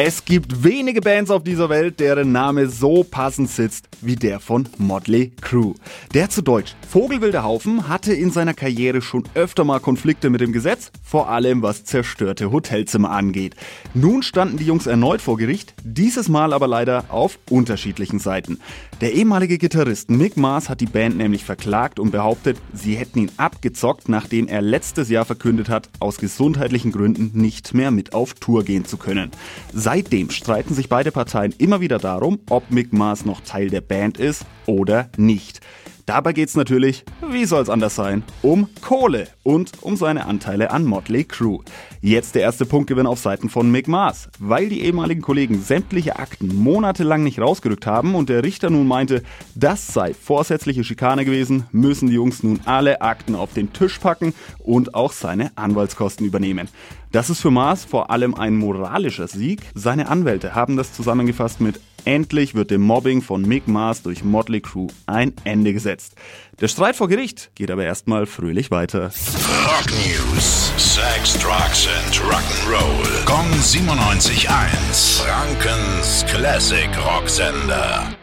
Es gibt wenige Bands auf dieser Welt, deren Name so passend sitzt wie der von Motley Crue. Der zu Deutsch Vogelwilder Haufen hatte in seiner Karriere schon öfter mal Konflikte mit dem Gesetz, vor allem was zerstörte Hotelzimmer angeht. Nun standen die Jungs erneut vor Gericht, dieses Mal aber leider auf unterschiedlichen Seiten. Der ehemalige Gitarrist Mick Mars hat die Band nämlich verklagt und behauptet, sie hätten ihn abgezockt, nachdem er letztes Jahr verkündet hat, aus gesundheitlichen Gründen nicht mehr mit auf Tour gehen zu können. Seitdem streiten sich beide Parteien immer wieder darum, ob Mick Mars noch Teil der Band ist oder nicht. Dabei geht's natürlich, wie soll's anders sein, um Kohle und um seine Anteile an Motley Crue. Jetzt der erste Punktgewinn auf Seiten von Mick Mars. Weil die ehemaligen Kollegen sämtliche Akten monatelang nicht rausgerückt haben und der Richter nun meinte, das sei vorsätzliche Schikane gewesen, müssen die Jungs nun alle Akten auf den Tisch packen und auch seine Anwaltskosten übernehmen. Das ist für Mars vor allem ein moralischer Sieg. Seine Anwälte haben das zusammengefasst mit Endlich wird dem Mobbing von Mick Mars durch Motley Crue ein Ende gesetzt. Der Streit vor Gericht geht aber erstmal fröhlich weiter. Rock News. Sex, Drugs and Rock'n'Roll. Kong 97.1. Frankens Classic Rocksender.